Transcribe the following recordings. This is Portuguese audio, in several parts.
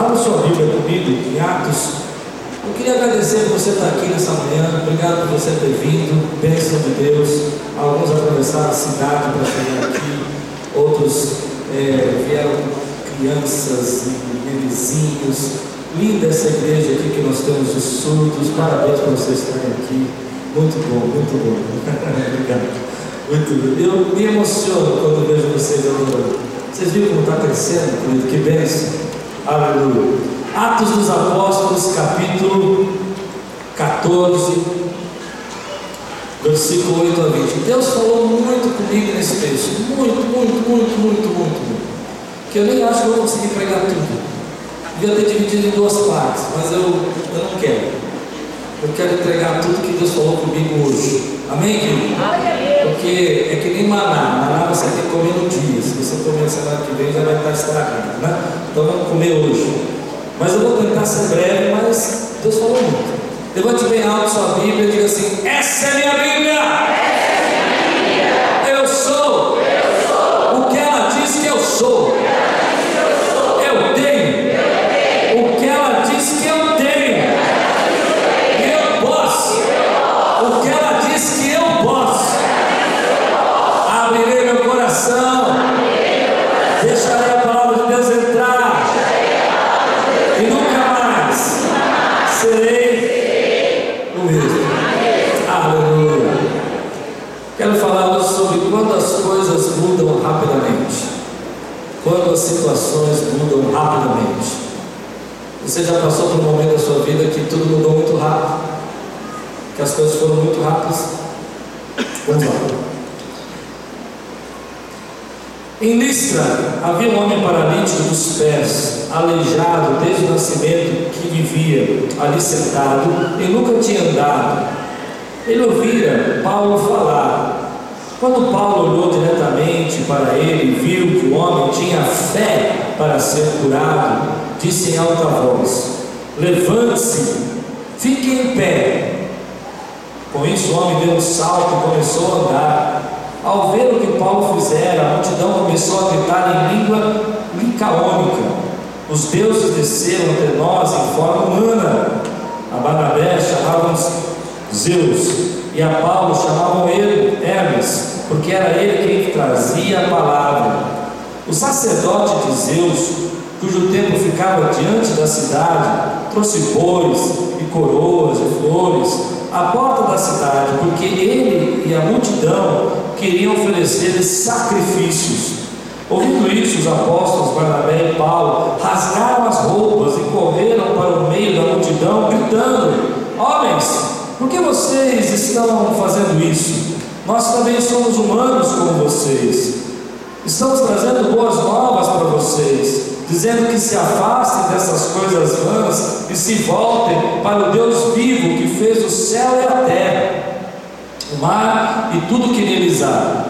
Abra sua Bíblia comigo em Atos. Eu queria agradecer por você estar aqui nessa manhã. Obrigado por você ter vindo. Bênção de Deus. Alguns atravessaram a cidade para chegar aqui. Outros é, vieram crianças e vizinhos. Linda essa igreja aqui que nós temos de surdos. Parabéns por vocês estarem aqui. Muito bom, muito bom. Obrigado. Muito bom. Eu me emociono quando vejo vocês adorando. Vocês viram como está crescendo, querido? Que bênção. Aleluia. Atos dos Apóstolos, capítulo 14, versículo 8 a 20. Deus falou muito comigo nesse texto. Muito, muito, muito, muito, muito, muito. Que eu nem acho que eu vou conseguir pregar tudo. Devia ter dividido em duas partes, mas eu, eu não quero. Eu quero entregar tudo que Deus falou comigo hoje. Amém, querido? Porque é que nem maná. Você tem que comer no dia. Se você comer semana que vem, já vai estar estragado, né? Então vamos comer hoje. Mas eu vou tentar ser breve, mas Deus falou muito. Levante bem alto sua Bíblia e diga assim: Essa é minha Bíblia! Eu sou o que ela diz que eu sou. As coisas mudam rapidamente. Quando as situações mudam rapidamente. Você já passou por um momento da sua vida que tudo mudou muito rápido? Que as coisas foram muito rápidas? Vamos lá. Em Listra havia um homem paralítico dos pés, aleijado desde o nascimento, que vivia ali sentado e nunca tinha andado. Ele ouvira Paulo falar. Quando Paulo olhou diretamente para ele e viu que o homem tinha fé para ser curado, disse em alta voz: Levante-se, fique em pé. Com isso, o homem deu um salto e começou a andar. Ao ver o que Paulo fizera, a multidão começou a gritar em língua licaônica: Os deuses desceram até nós em forma humana. A Barnabé chamavam Zeus e a Paulo chamavam ele Hermes, porque era ele quem trazia a palavra. O sacerdote de Zeus, cujo templo ficava diante da cidade, trouxe bois e coroas e flores à porta da cidade, porque ele e a multidão queriam oferecer sacrifícios. Ouvindo isso, os apóstolos Barnabé e Paulo rasgaram as roupas e correram para o meio da multidão, gritando: Homens, por que vocês estão fazendo isso? Nós também somos humanos como vocês. Estamos trazendo boas novas para vocês, dizendo que se afastem dessas coisas vãs e se voltem para o Deus vivo que fez o céu e a terra, o mar e tudo que neles há.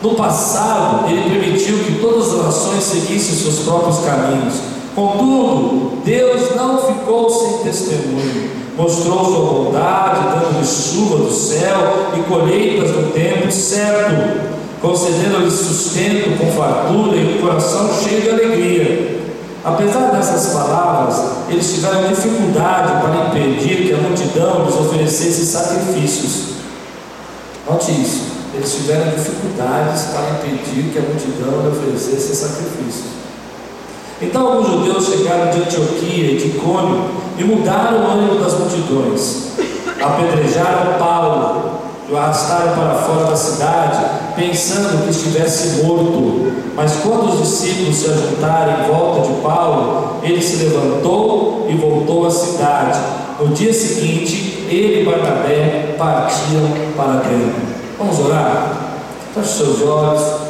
No passado, ele permitiu que todas as nações seguissem seus próprios caminhos. Contudo, Deus não ficou sem testemunho. Mostrou sua bondade, dando-lhe chuva do céu e colheitas no tempo certo, concedendo-lhe sustento com fartura e um coração cheio de alegria. Apesar dessas palavras, eles tiveram dificuldade para impedir que a multidão lhes oferecesse sacrifícios. Note isso. Eles tiveram dificuldades para impedir que a multidão lhe oferecesse sacrifícios. Então alguns judeus chegaram de Antioquia e de Icônio e mudaram o ânimo das multidões. Apedrejaram Paulo e o arrastaram para fora da cidade, pensando que estivesse morto. Mas quando os discípulos se ajuntaram em volta de Paulo, ele se levantou e voltou à cidade. No dia seguinte, ele e Barnabé partiram para dentro. Vamos orar? Feche seus olhos.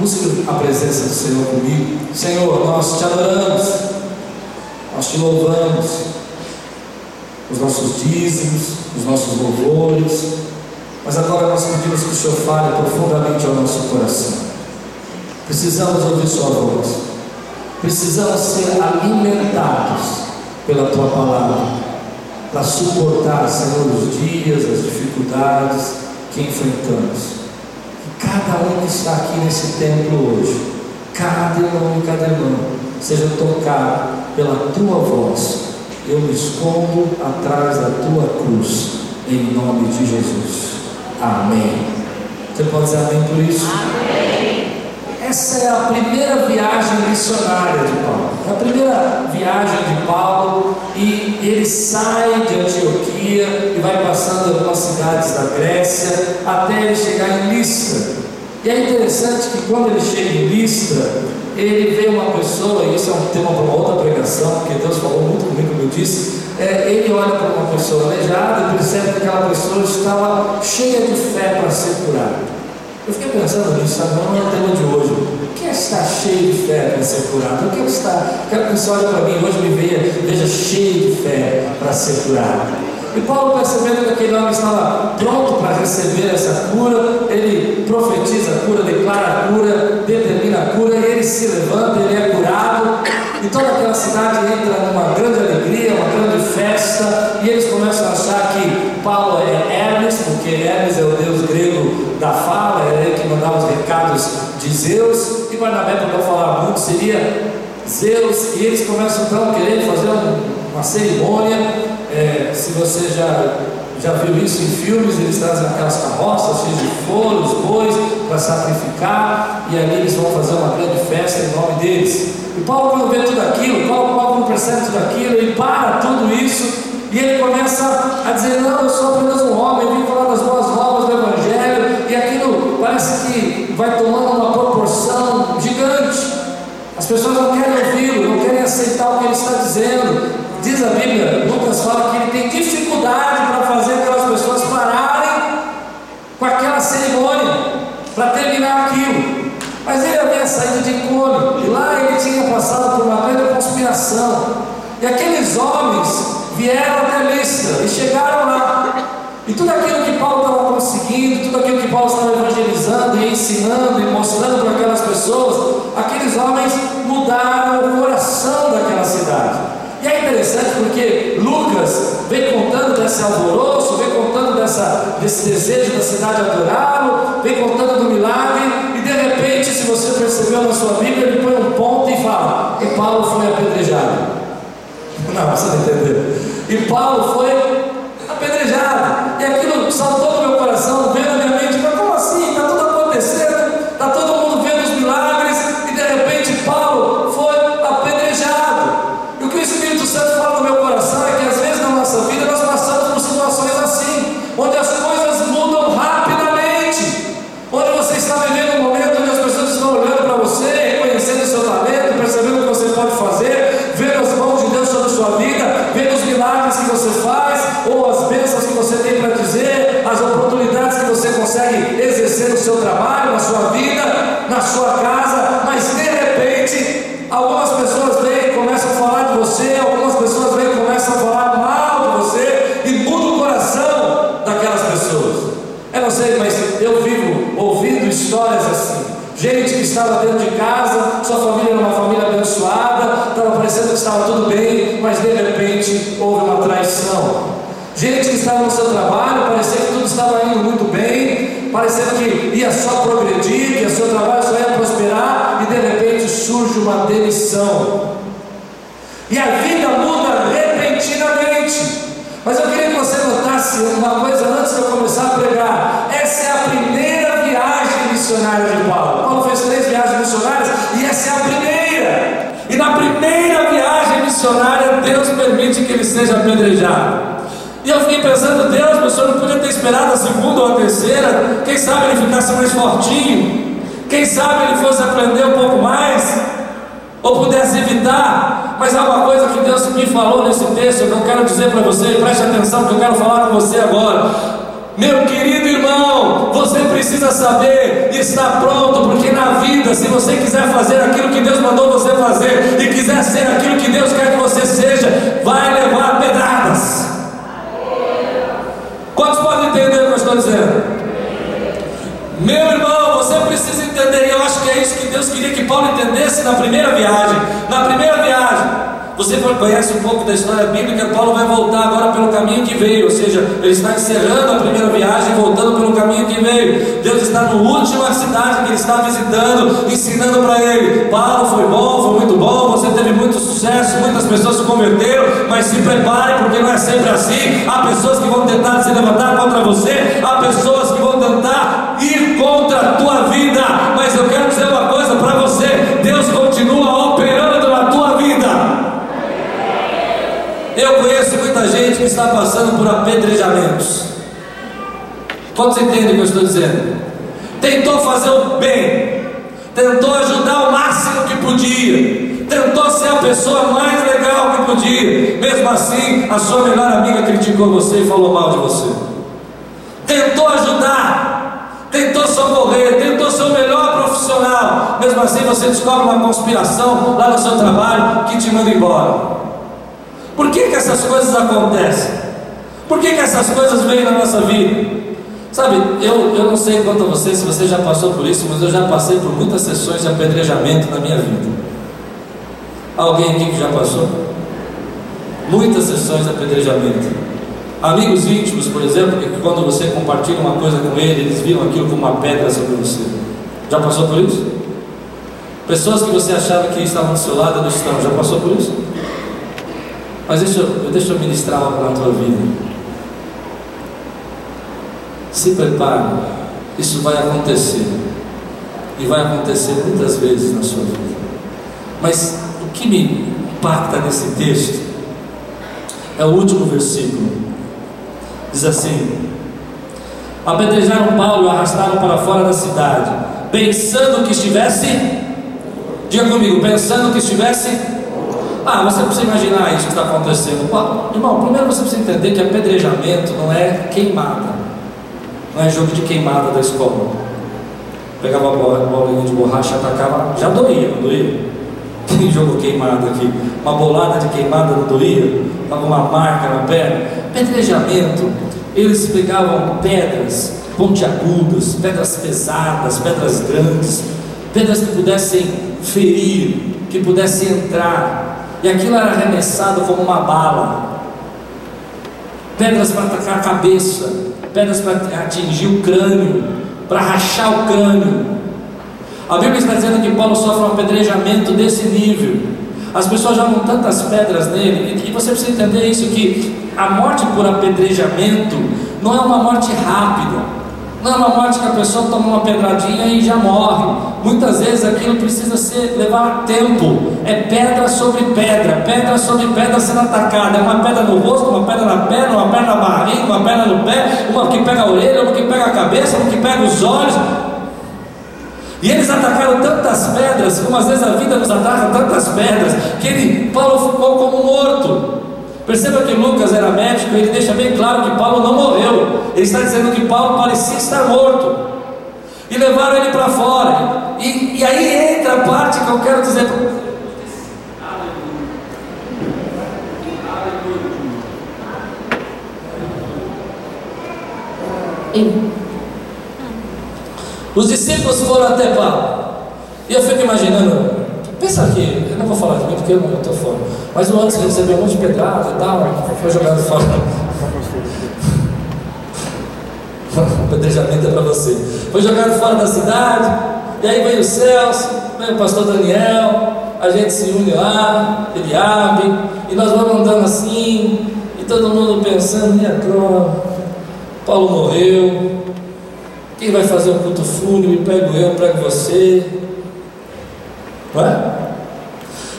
Busque a presença do Senhor comigo. Senhor, nós te adoramos, nós te louvamos, os nossos dízimos, os nossos louvores, mas agora nós pedimos que o Senhor fale profundamente ao nosso coração. Precisamos ouvir Sua voz, precisamos ser alimentados pela Tua palavra, para suportar, Senhor, os dias, as dificuldades que enfrentamos. Cada um que está aqui nesse templo hoje, cada irmão e cada irmã, seja tocado pela tua voz, eu me escondo atrás da tua cruz, em nome de Jesus. Amém. Você pode dizer amém por isso? Amém. Essa é a primeira viagem missionária de Paulo. É a primeira viagem de Paulo e ele sai de Antioquia e vai passando algumas cidades da Grécia até ele chegar em Listra. E é interessante que quando ele chega em Listra, ele vê uma pessoa, e isso é um tema para uma outra pregação, porque Deus falou muito comigo, como eu disse. É, ele olha para uma pessoa aleijada e percebe que aquela pessoa estava cheia de fé para ser curada. Eu fiquei pensando nisso? Não é o tema de hoje. O que é estar cheio de fé para ser curado? O que é estar. Quero que você olhe para mim hoje me veja, veja cheio de fé para ser curado. E Paulo, percebendo que aquele homem estava pronto para receber essa cura, ele profetiza a cura, declara a cura, determina a cura, e ele se levanta, ele é curado, e toda aquela cidade entra numa grande alegria, uma grande festa, e eles começam a achar que Paulo é Hermes, porque Hermes é o deus grego da fala, era ele que mandava os recados de Zeus, e Barnabé, para não falar muito, seria Zeus, e eles começam então a querer fazer uma cerimônia. É, se você já, já viu isso em filmes, eles trazem aquelas carroças cheias de flores, bois, para sacrificar, e ali eles vão fazer uma grande festa em nome deles. E Paulo, quando vê tudo aquilo, Paulo, Paulo quando percebe tudo aquilo, ele para tudo isso e ele começa a dizer: Não, eu sou apenas um homem, vim falar das boas novas do Evangelho, e aquilo parece que vai tomando uma proporção gigante. As pessoas não querem ouvi-lo, não querem aceitar o que ele está dizendo. Diz a Bíblia, Lucas fala que ele tem dificuldade para fazer aquelas pessoas pararem com aquela cerimônia, para terminar aquilo. Mas ele havia saído de Icônio, e lá ele tinha passado por uma grande conspiração. E aqueles homens vieram até Listra e chegaram lá. E tudo aquilo que Paulo estava conseguindo, tudo aquilo que Paulo estava evangelizando e ensinando e mostrando para aquelas pessoas, aqueles homens mudaram o coração daquela cidade. E é interessante porque Lucas vem contando desse alvoroço, vem contando dessa, desse desejo da cidade adorá-lo, vem contando do milagre, e de repente, se você percebeu na sua Bíblia, ele põe um ponto e fala: E Paulo foi apedrejado. Não, você não entendeu. E Paulo foi. E aquilo saltou no meu coração, seu trabalho, na sua vida, na sua casa, mas de repente, algumas pessoas vêm e começam a falar de você, algumas pessoas vêm e começam a falar mal de você, e muda o coração daquelas pessoas. Eu não sei, mas eu vivo ouvindo histórias assim. Gente que estava dentro de casa, sua família era uma família abençoada, estava parecendo que estava tudo bem, mas de repente houve uma traição. Gente que estava no seu trabalho, parecia que tudo estava indo muito bem, parecia que ia só progredir, que o seu trabalho só ia prosperar, e de repente surge uma demissão. E a vida muda repentinamente. Mas eu queria que você notasse uma coisa antes de eu começar a pregar. Essa é a primeira viagem missionária de Paulo. Paulo fez três viagens missionárias e essa é a primeira. E na primeira viagem missionária, Deus permite que ele seja apedrejado. E eu fiquei pensando, Deus, meu senhor não podia ter esperado a segunda ou a terceira. Quem sabe ele ficasse mais fortinho. Quem sabe ele fosse aprender um pouco mais. Ou pudesse evitar. Mas há uma coisa que Deus me falou nesse texto, que eu quero dizer para você, preste atenção que eu quero falar com você agora. Meu querido irmão, você precisa saber e estar pronto, porque na vida, se você quiser fazer aquilo que Deus mandou você fazer e quiser ser aquilo que Deus quer que você seja, vai levar pedradas. Quantos podem entender o que eu estou dizendo? Meu irmão, você precisa entender, e eu acho que é isso que Deus queria que Paulo entendesse na primeira viagem. Na primeira viagem, Você conhece um pouco da história bíblica, Paulo vai voltar agora pelo caminho que veio, ou seja, ele está encerrando a primeira viagem, voltando pelo caminho que veio. Deus está na última cidade que ele está visitando, ensinando para ele. Paulo foi bom, foi muito bom, você teve muito sucesso, muitas pessoas se converteram, mas se prepare, porque não é sempre assim. Há pessoas que vão tentar se levantar contra você, há pessoas que vão tentar ir contra a tua vida, Eu conheço muita gente que está passando por apedrejamentos. Quantos entendem o que eu estou dizendo? Tentou fazer o bem, tentou ajudar o máximo que podia, tentou ser a pessoa mais legal que podia, mesmo assim, a sua melhor amiga criticou você e falou mal de você. Tentou ajudar, tentou socorrer, tentou ser o melhor profissional, mesmo assim você descobre uma conspiração lá no seu trabalho que te manda embora. Por que, que essas coisas acontecem? Por que, que essas coisas vêm na nossa vida? Sabe, eu, eu não sei quanto a você, se você já passou por isso, mas eu já passei por muitas sessões de apedrejamento na minha vida. Alguém aqui que já passou? Muitas sessões de apedrejamento. Amigos íntimos, por exemplo, que quando você compartilha uma coisa com ele, eles viram aquilo como uma pedra sobre você. Já passou por isso? Pessoas que você achava que estavam do seu lado não estão. Já passou por isso? Mas deixa eu, deixa eu ministrar algo na tua vida. Se prepare, isso vai acontecer. E vai acontecer muitas vezes na sua vida. Mas o que me impacta nesse texto é o último versículo. Diz assim: Apedrejaram Paulo e o arrastaram para fora da cidade, pensando que estivesse, diga comigo, pensando que estivesse ah, você precisa imaginar isso que está acontecendo. Irmão, primeiro você precisa entender que apedrejamento não é queimada. Não é jogo de queimada da escola. Pegava a bola, bolinha de borracha, atacava, já doía, não doía? Tem jogo queimado aqui. Uma bolada de queimada não doía? Estava uma marca na perna. Apedrejamento, eles pegavam pedras pontiagudas, pedras pesadas, pedras grandes, pedras que pudessem ferir, que pudessem entrar e aquilo era arremessado como uma bala. Pedras para atacar a cabeça, pedras para atingir o crânio, para rachar o crânio. A Bíblia está dizendo que Paulo sofre um apedrejamento desse nível. As pessoas jogam tantas pedras nele, e você precisa entender isso: que a morte por apedrejamento não é uma morte rápida. Não é que a pessoa toma uma pedradinha e já morre. Muitas vezes aquilo precisa ser levar tempo. É pedra sobre pedra, pedra sobre pedra sendo atacada. É uma pedra no rosto, uma pedra na perna, uma perna na barriga, uma perna no pé, uma que pega a orelha, uma que pega a cabeça, uma que pega os olhos. E eles atacaram tantas pedras, como às vezes a vida nos ataca tantas pedras, que ele, Paulo ficou como morto. Perceba que Lucas era médico e ele deixa bem claro que Paulo não morreu. Ele está dizendo que Paulo parecia estar morto. E levaram ele para fora. E, e aí entra a parte que eu quero dizer para Os discípulos foram até Paulo. E eu fico imaginando, pensa aqui, eu não vou falar de mim porque eu estou fora. Mas o antes recebeu um monte de pedrada e tal, foi jogado fora. o apedrejamento é para você. Foi jogado fora da cidade, e aí veio o Celso, veio o pastor Daniel, a gente se une lá, ele abre, e nós vamos andando assim, e todo mundo pensando, e agora? Paulo morreu, quem vai fazer o culto fúnebre? Pego eu, prego você. Não é?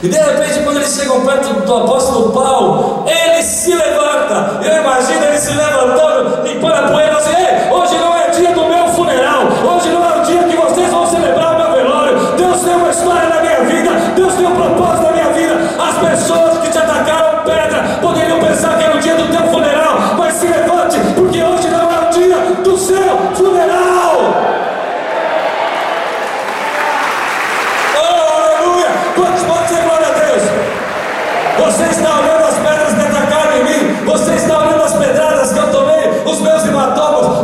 E de repente, quando eles chegam perto do apóstolo Paulo, ele se levanta. Eu imagino ele se levantando, limpando a poeira, assim: Ei, hoje não é dia do meu funeral, hoje não é o dia que vocês vão celebrar o meu velório. Deus tem uma história na minha vida, Deus tem um propósito na minha vida. As pessoas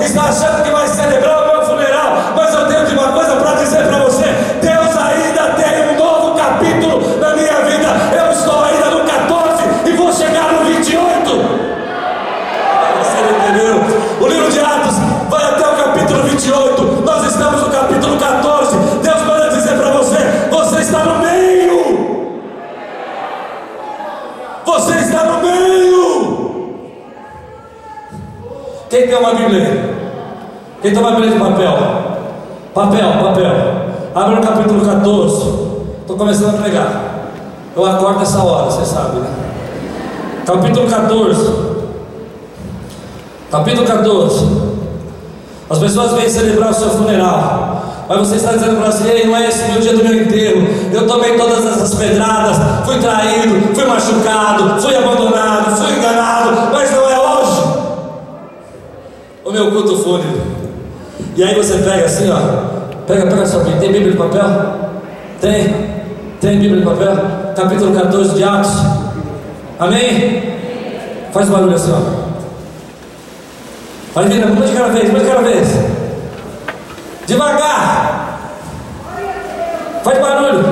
está achando que vai celebrar o meu funeral, mas eu tenho uma coisa para dizer para você: Deus ainda tem um novo capítulo na minha vida. Eu estou ainda no 14 e vou chegar no 28. Você não entendeu? O livro de Atos vai até o capítulo 28. Nós estamos no capítulo 14. Deus vai dizer para você: você está no meio. Você está no meio. Quem tem uma Bíblia? De papel? Papel, papel. Abre no capítulo 14. Estou começando a pregar. Eu acordo essa hora, você sabe, né? Capítulo 14. Capítulo 14. As pessoas vêm celebrar o seu funeral. Mas você está dizendo para si, não é esse meu dia do meu enterro. Eu tomei todas essas pedradas, fui traído, fui machucado, fui abandonado, fui enganado, mas não é hoje. O meu culto fúnebre. E aí você pega assim, ó. Pega, pega sua Bíblia. Tem Bíblia de papel? Tem? Tem Bíblia de papel? Capítulo 14 de Atos. Amém? Faz barulho assim, ó. Vai vindo, uma de cada vez, uma de cada vez. Devagar. Faz barulho.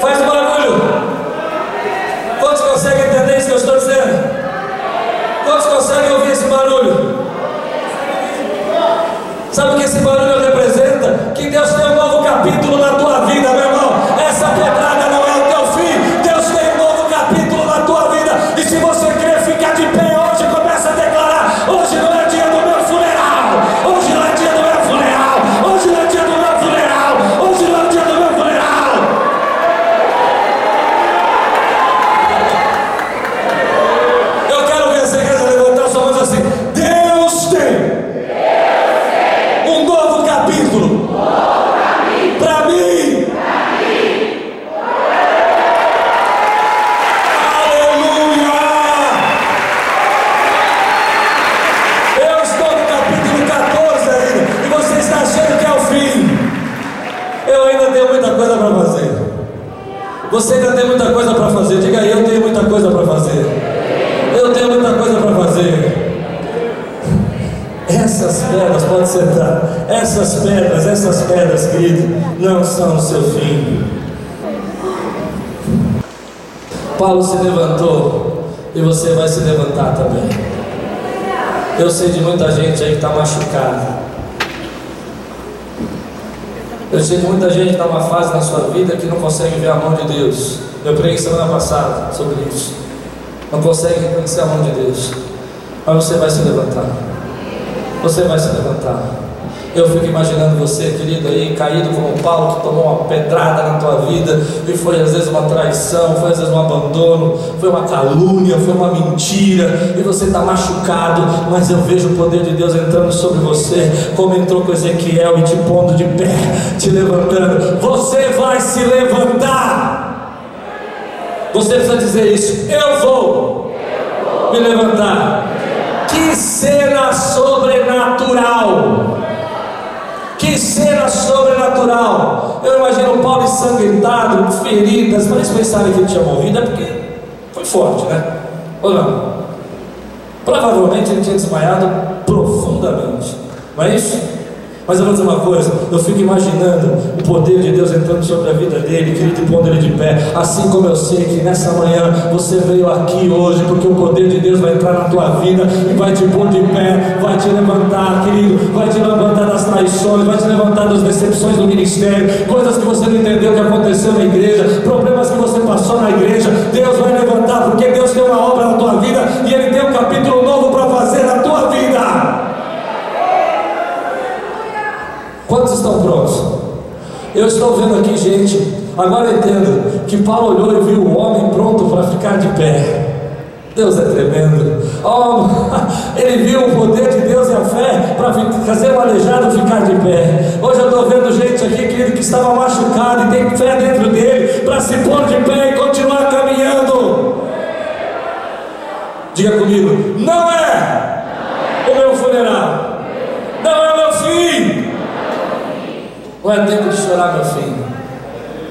Faz barulho. Quantos conseguem entender isso que eu estou dizendo? Quantos conseguem ouvir esse barulho? Sabe o que esse barulho representa? Que Deus tem um novo capítulo na tua Essas pedras, essas pedras, querido, não são o seu fim. Paulo se levantou e você vai se levantar também. Eu sei de muita gente aí que está machucada. Eu sei de muita gente que está numa fase na sua vida que não consegue ver a mão de Deus. Eu preguei semana passada sobre isso. Não consegue reconhecer a mão de Deus. Mas você vai se levantar. Você vai se levantar. Eu fico imaginando você, querido, aí, caído como Paulo, que tomou uma pedrada na tua vida, e foi às vezes uma traição, foi às vezes um abandono, foi uma calúnia, foi uma mentira, e você está machucado, mas eu vejo o poder de Deus entrando sobre você, como entrou com Ezequiel e te pondo de pé, te levantando. Você vai se levantar. Você precisa dizer isso. Eu vou me levantar. Que cena sobrenatural! Que cena sobrenatural! Eu imagino Paulo ensanguentado, feridas, mas eles pensaram que ele tinha morrido, é porque foi forte, né? Ou não? Provavelmente ele tinha desmaiado profundamente, não é isso? Mas eu vou dizer uma coisa, eu fico imaginando o poder de Deus entrando sobre a vida dele, querido, e pondo ele de pé. Assim como eu sei que nessa manhã você veio aqui hoje, porque o poder de Deus vai entrar na tua vida e vai te pôr de pé, vai te levantar, querido, vai te levantar das traições, vai te levantar das decepções do ministério, coisas que você não entendeu que aconteceu na igreja, problemas que você passou na igreja. Deus vai levantar, porque Deus tem uma obra na tua vida e Ele tem um capítulo novo para fazer na tua vida. Quantos estão prontos? Eu estou vendo aqui, gente. Agora entendo que Paulo olhou e viu o homem pronto para ficar de pé. Deus é tremendo. Oh, ele viu o poder de Deus e a fé para fazer o aleijado ficar de pé. Hoje eu estou vendo gente aqui, querido, que estava machucado e tem fé dentro dele para se pôr de pé e continuar caminhando. Diga comigo: não é o meu funeral, não é o meu fim. Não é tempo de chorar, meu filho.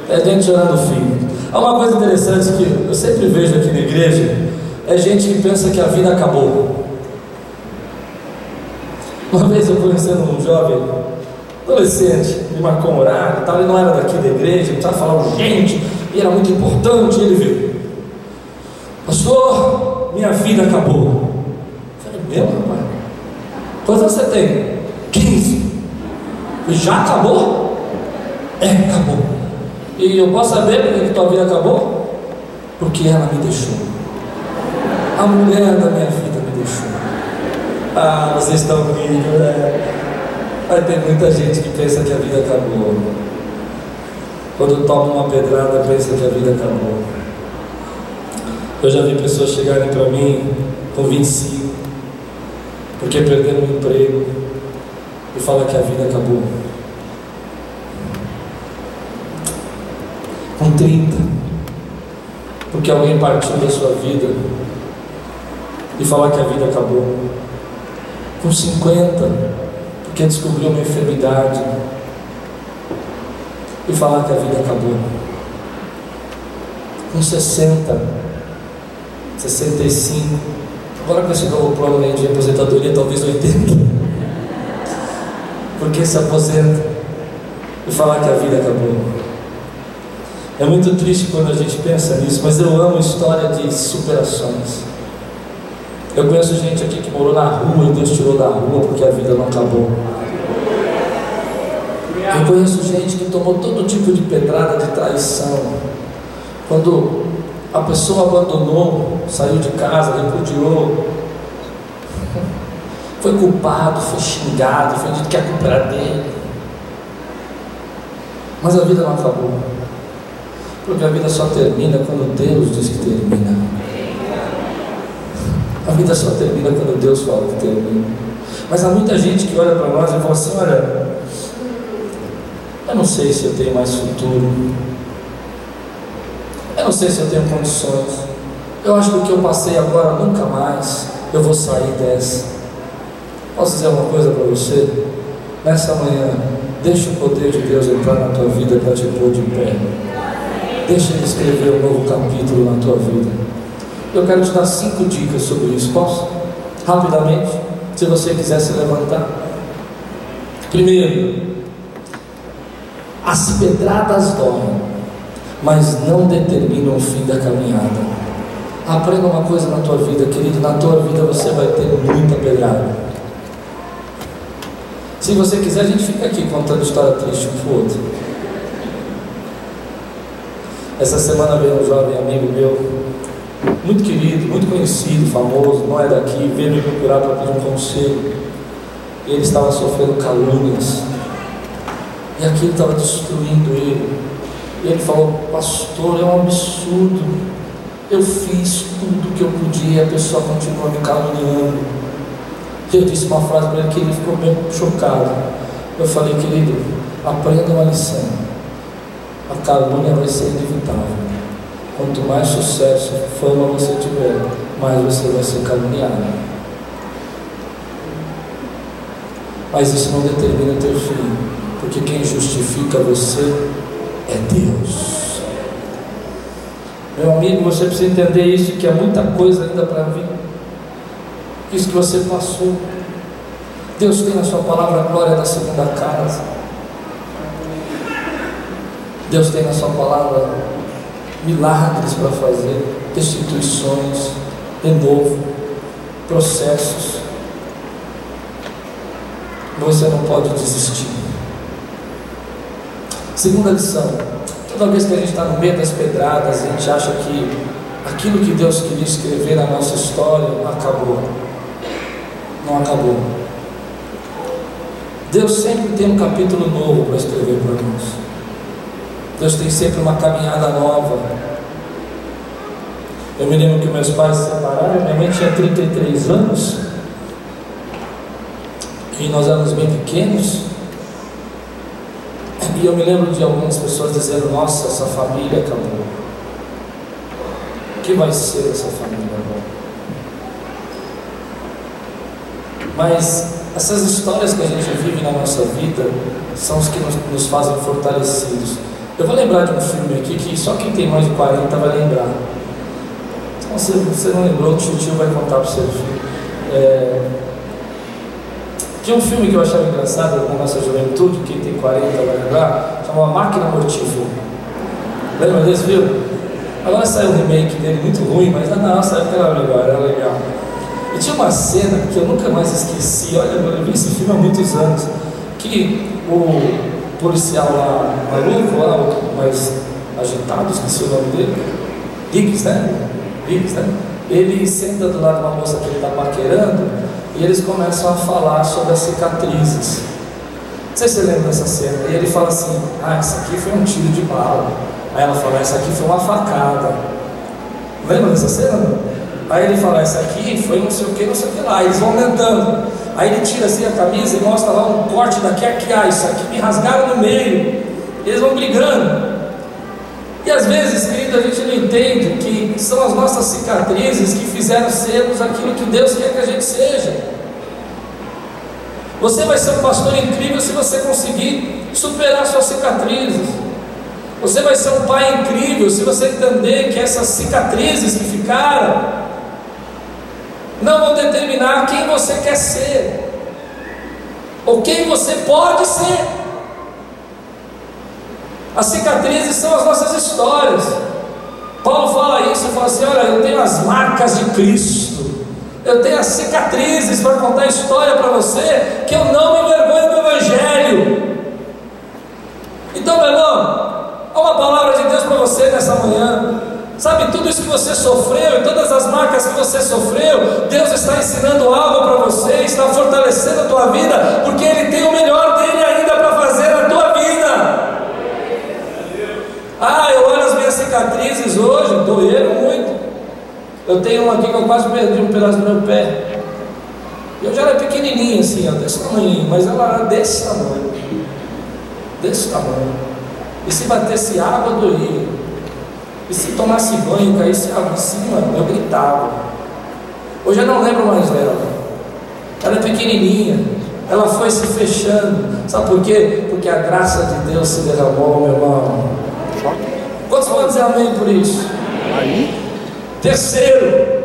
É de chorar no fim. Há uma coisa interessante que eu sempre vejo aqui na igreja: é gente que pensa que a vida acabou. Uma vez eu conhecendo um jovem, adolescente, marcou um horário, tal, ele não era daqui da igreja, ele precisava falar urgente, e era muito importante, e ele veio. Pastor, minha vida acabou. Eu falei, meu rapaz, quantos você tem? 15. Já acabou? É, acabou. E eu posso saber por que tua vida acabou? Porque ela me deixou. A mulher da minha vida me deixou. Ah, vocês estão rindo, né? Vai ter muita gente que pensa que a vida acabou. Quando toma uma pedrada, pensa que a vida acabou. Eu já vi pessoas chegarem para mim com 25, porque perderam o emprego, e falam que a vida acabou. Com 30, porque alguém partiu da sua vida, e falar que a vida acabou. Com 50, porque descobriu uma enfermidade, e falar que a vida acabou. Com 60, 65, agora com esse novo plano de aposentadoria, talvez 80, porque se aposenta e falar que a vida acabou. É muito triste quando a gente pensa nisso, mas eu amo história de superações. Eu conheço gente aqui que morou na rua e Deus tirou da rua porque a vida não acabou. Eu conheço gente que tomou todo tipo de pedrada de traição. Quando a pessoa abandonou, saiu de casa, repudiou, foi culpado, foi xingado, foi dito que a culpa era dele. Mas a vida não acabou. Porque a vida só termina quando Deus diz que termina. A vida só termina quando Deus fala que termina. Mas há muita gente que olha para nós e fala assim: olha, eu não sei se eu tenho mais futuro. Eu não sei se eu tenho condições. Eu acho que o que eu passei agora nunca mais eu vou sair dessa. Posso dizer uma coisa para você? Nessa manhã, deixa o poder de Deus entrar na tua vida para te pôr de pé. Deixa Ele escrever um novo capítulo na tua vida. Eu quero te dar cinco dicas sobre isso. Posso? Rapidamente, se você quiser se levantar. Primeiro, as pedradas doem, mas não determinam o fim da caminhada. Aprenda uma coisa na tua vida, querido: na tua vida você vai ter muita pedrada. Se você quiser, a gente fica aqui contando história triste um pro outro. Essa semana veio um jovem amigo meu, muito querido, muito conhecido, famoso, não é daqui, veio me procurar para pedir um conselho. E ele estava sofrendo calúnias e aquilo estava destruindo ele. E ele falou: Pastor, é um absurdo. Eu fiz tudo que eu podia e a pessoa continua me caluniando. Eu disse uma frase para ele que ele ficou bem chocado. Eu falei, querido, aprenda uma lição. A calúnia vai ser inevitável. Quanto mais sucesso, fama você tiver, mais você vai ser caluniado. Mas isso não determina teu fim porque quem justifica você é Deus. Meu amigo, você precisa entender isso, que há muita coisa ainda para vir. Isso que você passou. Deus tem na sua palavra a glória da segunda casa. Deus tem na sua palavra milagres para fazer, destituições, renovo, processos. Você não pode desistir. Segunda lição: toda vez que a gente está no meio das pedradas, a gente acha que aquilo que Deus queria escrever na nossa história acabou. Não acabou. Deus sempre tem um capítulo novo para escrever para nós. Deus tem sempre uma caminhada nova. Eu me lembro que meus pais se separaram, minha mãe tinha 33 anos, e nós éramos bem pequenos. E eu me lembro de algumas pessoas dizendo: Nossa, essa família acabou. O que vai ser essa família agora? Mas essas histórias que a gente vive na nossa vida são os que nos, nos fazem fortalecidos. Eu vou lembrar de um filme aqui que só quem tem mais de 40 vai lembrar. Então, se você não lembrou, o tio, vai contar para o seu filho. É, tinha um filme que eu achava engraçado na nossa juventude, quem tem 40 vai lembrar, chamava Máquina Mortífera. Lembra desse filme? Agora saiu um remake dele muito ruim, mas na nossa época era legal, era legal. E tinha uma cena que eu nunca mais esqueci, olha, eu vi esse filme há muitos anos, que o policial lá, maluco lá, mais agitado, esqueci o nome dele, Riggs, né? Riggs, né? Ele senta do lado de uma moça que ele está paquerando, E eles começam a falar sobre as cicatrizes. Não sei se você lembra dessa cena. E ele fala assim: Ah, isso aqui foi um tiro de bala. Aí ela fala: Essa aqui foi uma facada. Lembra dessa cena? Aí ele fala: Essa aqui foi não sei o que, não sei o que lá. Eles vão aumentando. Aí ele tira assim a camisa e mostra lá um corte daqui aqui. Ah, isso aqui me rasgaram no meio. Eles vão brigando. E às vezes, querido, a gente não entende que são as nossas cicatrizes que fizeram sermos aquilo que Deus quer que a gente seja. Você vai ser um pastor incrível se você conseguir superar suas cicatrizes. Você vai ser um pai incrível se você entender que essas cicatrizes que ficaram não vão determinar quem você quer ser ou quem você pode ser. As cicatrizes são as nossas histórias. Paulo fala isso, fala assim: olha, eu tenho as marcas de Cristo, eu tenho as cicatrizes para contar a história para você, que eu não me envergonho do Evangelho. Então, meu irmão, há uma palavra de Deus para você nessa manhã. Sabe, tudo isso que você sofreu e todas as marcas que você sofreu, Deus está ensinando algo para você, está fortalecendo a tua vida, porque Ele tem o melhor dele ainda para fazer na tua vida. Ah, eu olho as minhas cicatrizes hoje, doeram muito. Eu tenho uma aqui que eu quase perdi um pedaço do meu pé. Eu já era pequenininha assim, desse tamanho, mas ela era desse tamanho. Desse tamanho. E se batesse água, doía. E se tomasse banho, caísse água em cima, eu gritava. Hoje eu não lembro mais dela. Ela é pequenininha. Ela foi se fechando. Sabe por quê? Porque a graça de Deus se derramou, meu irmão. Quantos podem dizer amém por isso? Aí. Terceiro,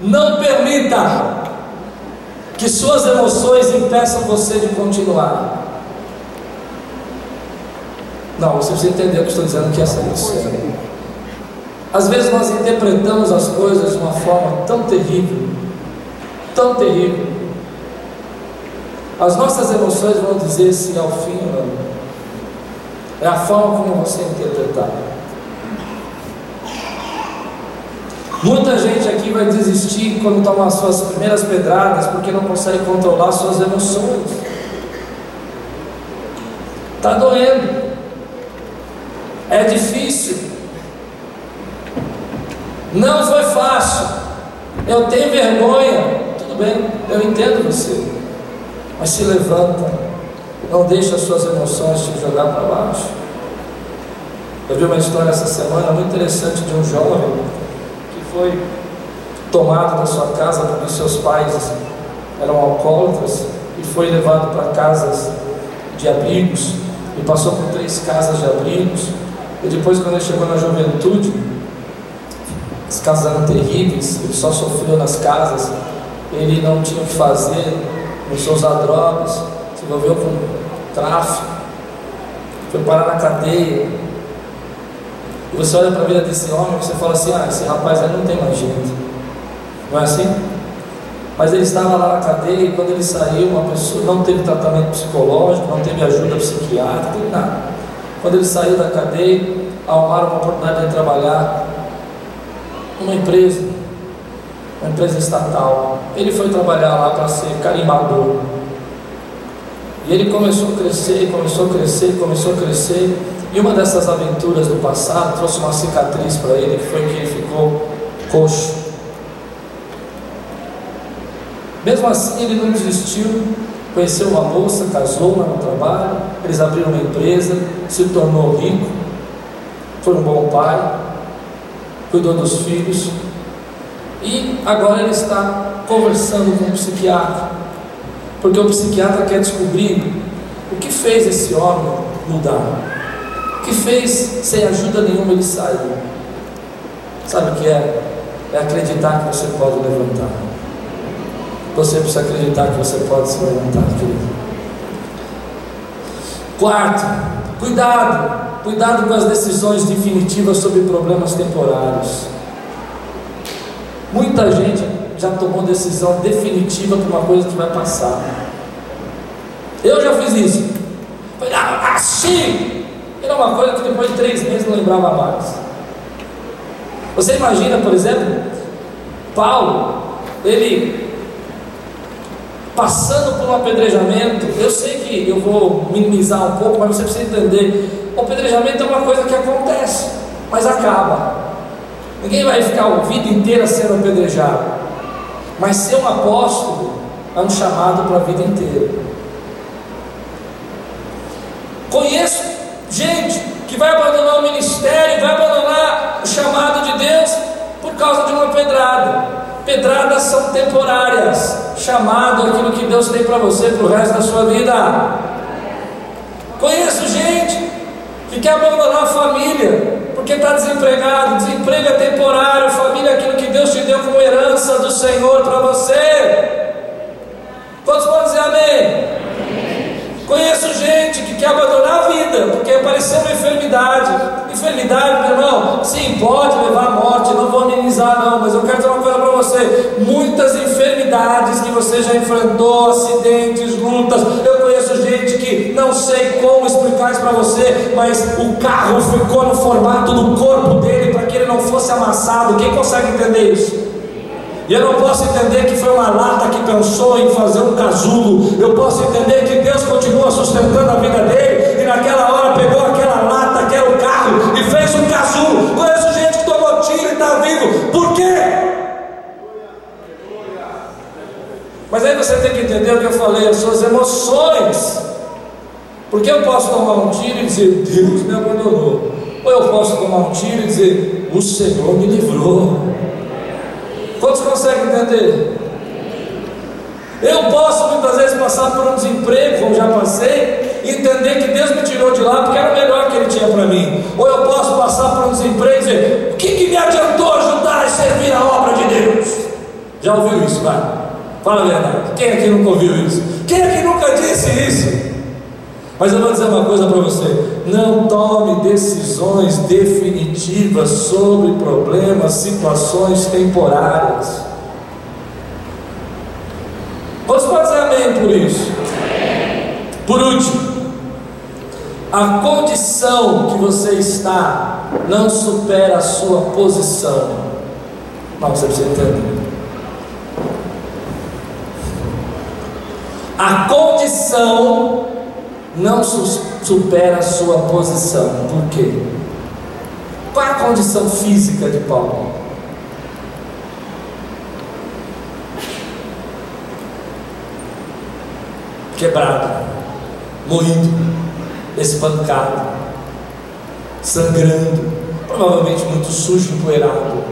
não permita que suas emoções impeçam você de continuar. Não, você precisa entender o que estou dizendo que essa é isso. Às vezes nós interpretamos as coisas de uma forma tão terrível, tão terrível. As nossas emoções vão dizer se é o fim ou não. É a forma como você interpretar. Muita gente aqui vai desistir quando toma as suas primeiras pedradas porque não consegue controlar suas emoções. Está doendo. É difícil. Não foi fácil. Eu tenho vergonha. Tudo bem, eu entendo você. Mas se levanta não deixe as suas emoções te jogar para baixo. Eu vi uma história essa semana muito interessante de um jovem que foi tomado da sua casa porque seus pais eram alcoólatras e foi levado para casas de abrigos e passou por três casas de abrigos. E depois, quando ele chegou na juventude, as casas eram terríveis, ele só sofreu nas casas, ele não tinha o que fazer, começou a usar drogas, se envolveu com tráfico, foi parar na cadeia. E você olha para a vida desse homem e você fala assim: ah, esse rapaz aí não tem mais jeito. Não é assim? Mas ele estava lá na cadeia e quando ele saiu, uma pessoa não teve tratamento psicológico, não teve ajuda psiquiátrica, não teve nada. Quando ele saiu da cadeia, arrumaram uma oportunidade de trabalhar numa empresa, uma empresa estatal. Ele foi trabalhar lá para ser carimbador. E ele começou a crescer, começou a crescer, começou a crescer. E uma dessas aventuras do passado trouxe uma cicatriz para ele, que foi que ele ficou coxo. Mesmo assim, ele não desistiu, conheceu uma moça, casou lá no trabalho, eles abriram uma empresa, se tornou rico, foi um bom pai, cuidou dos filhos, e agora ele está conversando com um psiquiatra porque o psiquiatra quer descobrir o que fez esse homem mudar. O que fez, sem ajuda nenhuma, ele sair. Sabe o que é? É acreditar que você pode levantar. Você precisa acreditar que você pode se levantar, querido. Quarto, cuidado. Cuidado com as decisões definitivas sobre problemas temporários. Muita gente já tomou decisão definitiva para uma coisa que vai passar. Eu já fiz isso. Ah, assim! Era uma coisa que depois de três meses não lembrava mais. Você imagina, por exemplo, Paulo, ele passando por um apedrejamento, eu sei que eu vou minimizar um pouco, mas você precisa entender: o apedrejamento é uma coisa que acontece, mas acaba. Ninguém vai ficar a vida inteira sendo apedrejado, mas ser um apóstolo é um chamado para a vida inteira. Conheço gente que vai abandonar o ministério, vai abandonar o chamado de Deus por causa de uma pedrada. Pedradas são temporárias, chamado aquilo que Deus tem para você para o resto da sua vida. Conheço gente que quer abandonar a família porque está desempregado. Desemprego é temporário, família é aquilo que Deus te deu como herança do Senhor para você. Todos podem dizer amém? Conheço gente que quer abandonar a vida porque apareceu uma enfermidade. Enfermidade, meu irmão, sim, pode levar à morte, não vou minimizar, não, mas eu quero dizer uma coisa para você: muitas enfermidades que você já enfrentou, acidentes, lutas. Eu conheço gente que não sei como explicar isso para você, mas o carro ficou no formato do corpo dele para que ele não fosse amassado. Quem consegue entender isso? E eu não posso entender que foi uma lata que pensou em fazer um casulo. Eu posso entender que Deus continua sustentando a vida dele e naquela hora pegou aquela lata o carro e fez um casulo. Conheço gente que tomou tiro e está vivo. Por quê? Mas aí você tem que entender o que eu falei, as suas emoções. Porque eu posso tomar um tiro e dizer, Deus me abandonou. Ou eu posso tomar um tiro e dizer, o Senhor me livrou. Quantos conseguem entender? Eu posso muitas vezes passar por um desemprego, como já passei, e entender que Deus me tirou de lá porque era o melhor que Ele tinha para mim. Ou eu posso passar por um desemprego e dizer: o que, que me adiantou ajudar e servir a obra de Deus? Já ouviu isso, vai? Fala a verdade. Quem aqui nunca ouviu isso? Quem aqui nunca disse isso? Mas eu vou dizer uma coisa para você: não tome decisões definitivas sobre problemas, situações temporárias. Você pode dizer amém por isso? Por último, a condição que você está não supera a sua posição. Não, você precisa entender. A condição não supera a sua posição. Por quê? Qual é a condição física de Paulo? Quebrado, moído, espancado, sangrando, provavelmente muito sujo, empoeirado.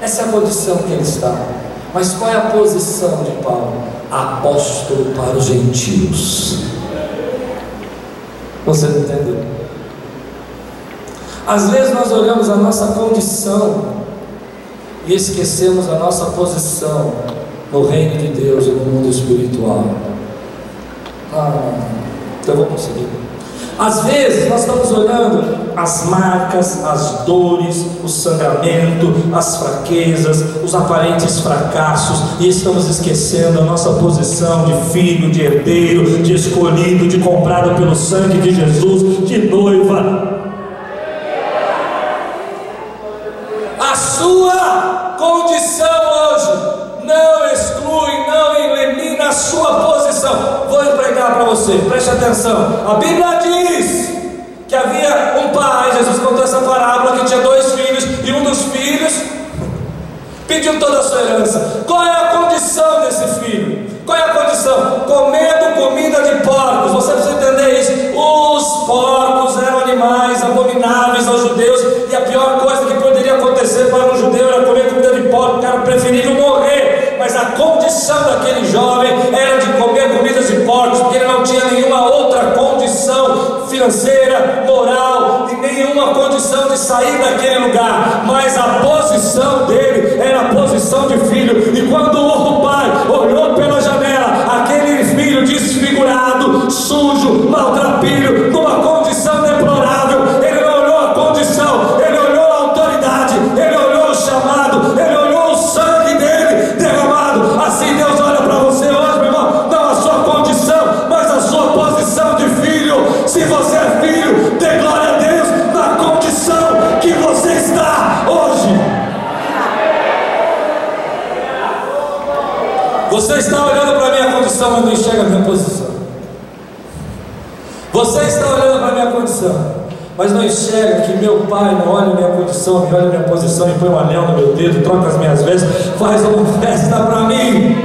Essa é a condição que ele está. Mas qual é a posição de Paulo? Apóstolo para os gentios. Você não entendeu? Às vezes nós olhamos a nossa condição e esquecemos a nossa posição no reino de Deus e no mundo espiritual. Ah, então eu vou conseguir. Às vezes nós estamos olhando as marcas, as dores, o sangramento, as fraquezas, os aparentes fracassos e estamos esquecendo a nossa posição de filho, de herdeiro, de escolhido, de comprado pelo sangue de Jesus, de noiva. A sua condição hoje não exclui, não elimina a sua posição. Vou pregar para você, preste atenção. A Bíblia diz que havia um pai, Jesus contou essa parábola que tinha dois filhos, e um dos filhos pediu toda a sua herança. Qual é a condição desse filho? Qual é a condição? Comendo comida de porcos. Você precisa entender isso. Os porcos eram animais abomináveis aos judeus, e a pior coisa que poderia acontecer para um judeu era comer comida de porco, era preferível morrer. Mas a condição daquele jovem era porque ele não tinha nenhuma outra condição financeira, moral e nenhuma condição de sair daquele lugar. Mas a posição dele era a posição de filho. E quando o pai olhou pela janela, aquele filho desfigurado, sujo, maltrapilho, condição, me olha a minha posição e põe um anel no meu dedo, troca as minhas vestes, faz uma festa para mim.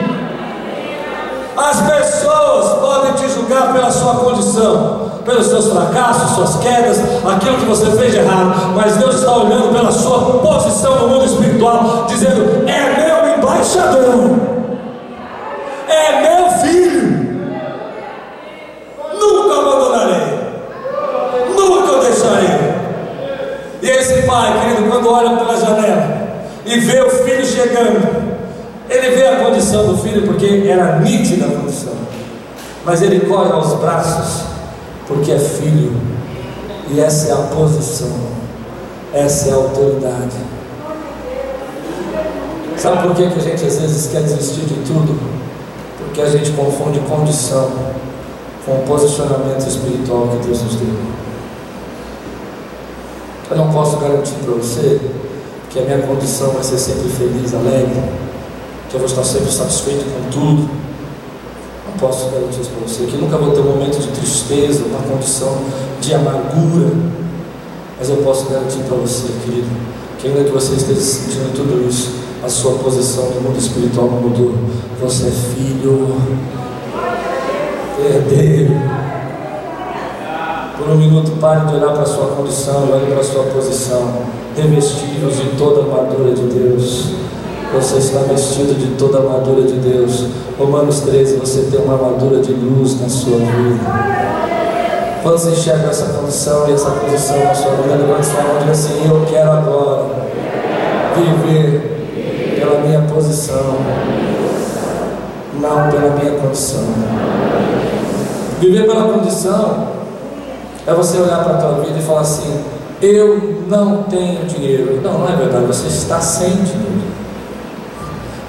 As pessoas podem te julgar pela sua condição, pelos seus fracassos, suas quedas, aquilo que você fez de errado, mas Deus está olhando pela sua posição no mundo espiritual, dizendo: é meu embaixador, é meu filho, nunca abandonarei, nunca o deixarei. E esse pai, querido, quando olha pela janela e vê o filho chegando, ele vê a condição do filho porque era nítida a condição, mas ele corre aos braços porque é filho, e essa é a posição, essa é a autoridade. Sabe por que, que a gente às vezes quer desistir de tudo? Porque a gente confunde condição com o posicionamento espiritual que Deus nos deu. Eu não posso garantir para você que a minha condição vai ser sempre feliz, alegre, que eu vou estar sempre satisfeito com tudo. Garantir isso para você, que nunca vou ter um momento de tristeza, uma condição de amargura. Mas eu posso garantir para você, querido, que ainda que você esteja sentindo tudo isso, a sua posição no mundo espiritual não mudou. Você é filho, herdeiro. Por um minuto, pare de olhar para a sua condição olhe para a sua posição. Revestidos de toda a armadura de Deus. Você está vestido de toda a armadura de Deus. Romanos 13, você tem uma armadura de luz na sua vida. Quando você enxerga essa condição e essa posição na sua vida, levante sua mão e diga assim: Eu quero agora viver pela minha posição, não pela minha condição. Viver pela condição é você olhar para a tua vida e falar assim: Eu não tenho dinheiro. Não, não é verdade, você está sem dinheiro.